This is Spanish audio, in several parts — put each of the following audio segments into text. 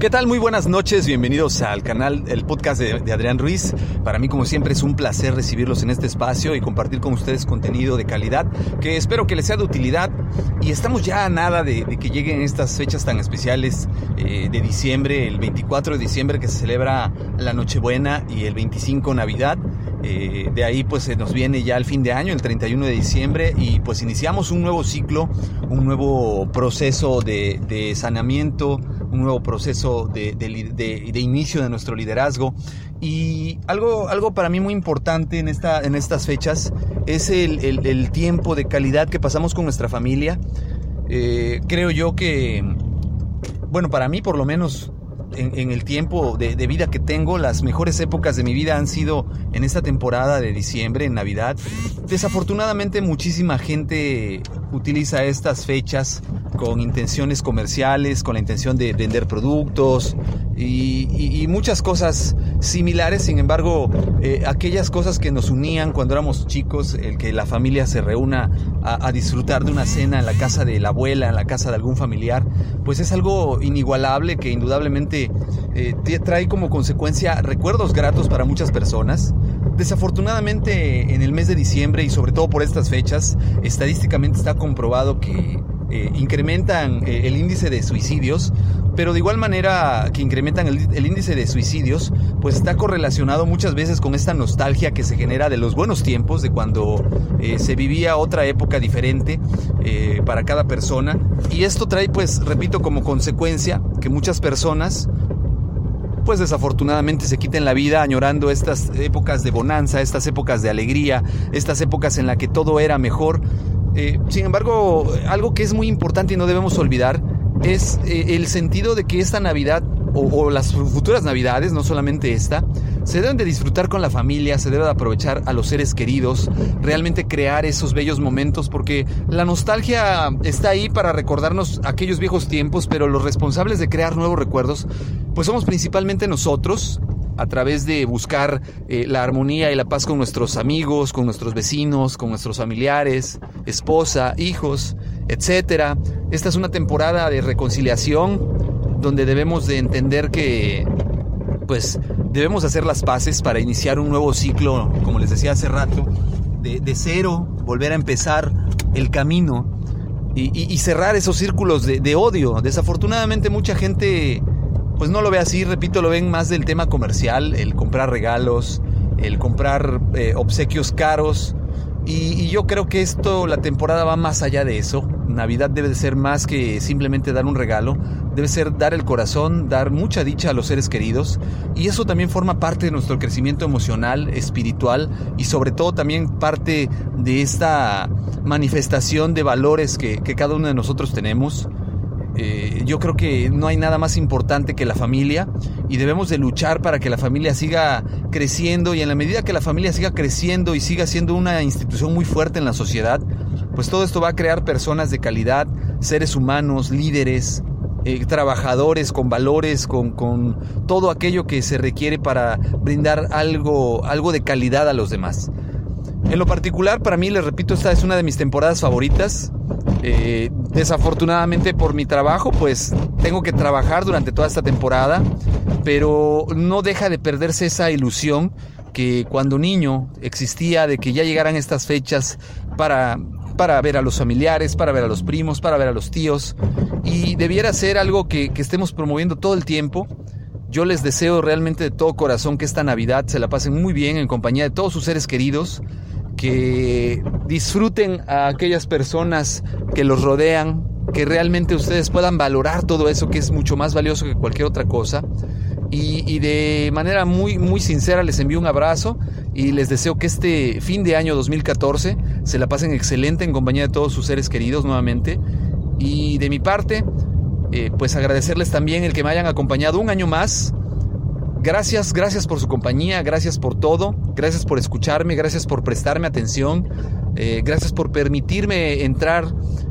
¿Qué tal? Muy buenas noches, bienvenidos al canal, el podcast de, Adrián Ruiz. Para mí, como siempre, es un placer recibirlos en este espacio y compartir con ustedes contenido de calidad que espero que les sea de utilidad. Y estamos ya a nada de, que lleguen estas fechas tan especiales eh, de diciembre, el 24 de diciembre que se celebra la Nochebuena y el 25 Navidad. Eh, de ahí pues se nos viene ya el fin de año, el 31 de diciembre, y pues iniciamos un nuevo ciclo, un nuevo proceso de, de saneamiento, un nuevo proceso de, de, inicio de nuestro liderazgo. Y algo, algo para mí muy importante en, esta, en estas fechas es el, el, tiempo de calidad que pasamos con nuestra familia. Eh, creo yo que, bueno, para mí por lo menos en, el tiempo de, vida que tengo, las mejores épocas de mi vida han sido en esta temporada de diciembre, en Navidad. Desafortunadamente muchísima gente utiliza estas fechas con intenciones comerciales, con la intención de vender productos y, muchas cosas similares. Sin embargo, eh, aquellas cosas que nos unían cuando éramos chicos, el que la familia se reúna a, a, disfrutar de una cena en la casa de la abuela, en la casa de algún familiar, pues es algo inigualable que indudablemente eh, trae como consecuencia recuerdos gratos para muchas personas. Desafortunadamente en el mes de diciembre y sobre todo por estas fechas, estadísticamente está comprobado que eh, incrementan eh, el índice de suicidios, pero de igual manera que incrementan el, índice de suicidios, pues está correlacionado muchas veces con esta nostalgia que se genera de los buenos tiempos, de cuando eh, se vivía otra época diferente para cada persona. Y esto trae, pues, repito, como consecuencia que muchas personas pues desafortunadamente se quiten la vida añorando estas épocas de bonanza, estas épocas de alegría, estas épocas en las que todo era mejor. Eh, sin embargo, algo que es muy importante y no debemos olvidar es eh, el sentido de que esta Navidad o, o, las futuras Navidades, no solamente esta, se deben de disfrutar con la familia, se debe de aprovechar a los seres queridos, realmente crear esos bellos momentos, porque la nostalgia está ahí para recordarnos aquellos viejos tiempos, pero los responsables de crear nuevos recuerdos, pues somos principalmente nosotros, a través de buscar eh, la armonía y la paz con nuestros amigos, con nuestros vecinos, con nuestros familiares, esposa, hijos, etcétera. Esta es una temporada de reconciliación donde debemos de entender que pues debemos hacer las paces para iniciar un nuevo ciclo, como les decía hace rato, de, de cero, volver a empezar el camino y, y, cerrar esos círculos de, de odio. Desafortunadamente mucha gente pues no lo ve así, repito, lo ven más del tema comercial, el comprar regalos, el comprar eh, obsequios caros. Y, yo creo que esto, la temporada va más allá de eso. Navidad debe de ser más que simplemente dar un regalo, debe ser dar el corazón, dar mucha dicha a los seres queridos. Y eso también forma parte de nuestro crecimiento emocional, espiritual y sobre todo también parte de esta manifestación de valores que cada uno de nosotros tenemos. Eh, yo creo que no hay nada más importante que la familia y debemos de luchar para que la familia siga creciendo y en la medida que la familia siga creciendo y siga siendo una institución muy fuerte en la sociedad, pues todo esto va a crear personas de calidad, seres humanos, líderes, eh, trabajadores con valores, con, con, todo aquello que se requiere para brindar algo, algo de calidad a los demás. En lo particular, para mí, les repito, esta es una de mis temporadas favoritas. Eh, desafortunadamente por mi trabajo, pues tengo que trabajar durante toda esta temporada, pero no deja de perderse esa ilusión que cuando niño existía de que ya llegaran estas fechas para, para ver a los familiares, para ver a los primos, para ver a los tíos, y debiera ser algo que, que estemos promoviendo todo el tiempo. Yo les deseo realmente de todo corazón que esta Navidad se la pasen muy bien en compañía de todos sus seres queridos, que disfruten a aquellas personas que los rodean, que realmente ustedes puedan valorar todo eso que es mucho más valioso que cualquier otra cosa. Y, de manera muy, muy sincera les envío un abrazo y les deseo que este fin de año 2014 se la pasen excelente en compañía de todos sus seres queridos nuevamente. Y de mi parte, eh, pues agradecerles también el que me hayan acompañado un año más. Gracias, gracias por su compañía, gracias por todo, gracias por escucharme, gracias por prestarme atención, eh, gracias por permitirme entrar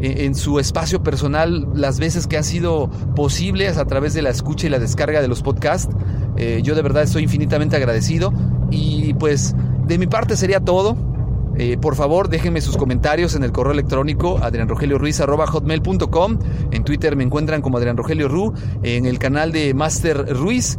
en, su espacio personal las veces que han sido posibles a través de la escucha y la descarga de los podcasts. Eh, yo de verdad estoy infinitamente agradecido y pues de mi parte sería todo. Eh, por favor, déjenme sus comentarios en el correo electrónico adrianrogelioruiz.com. En Twitter me encuentran como Adrián Rogelio Ru. En el canal de Master Ruiz.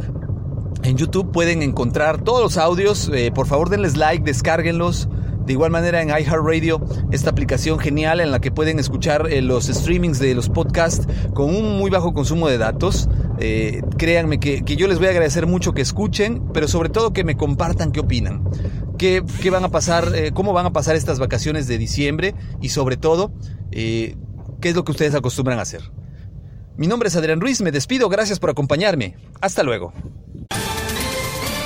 En YouTube pueden encontrar todos los audios. Eh, por favor, denles like, descárguenlos. De igual manera en iHeartRadio, esta aplicación genial en la que pueden escuchar eh, los streamings de los podcasts con un muy bajo consumo de datos. Eh, créanme que, yo les voy a agradecer mucho que escuchen, pero sobre todo que me compartan qué opinan. ¿Qué, van a pasar, cómo van a pasar estas vacaciones de diciembre y sobre todo, qué es lo que ustedes acostumbran a hacer. Mi nombre es Adrián Ruiz, me despido, gracias por acompañarme. Hasta luego.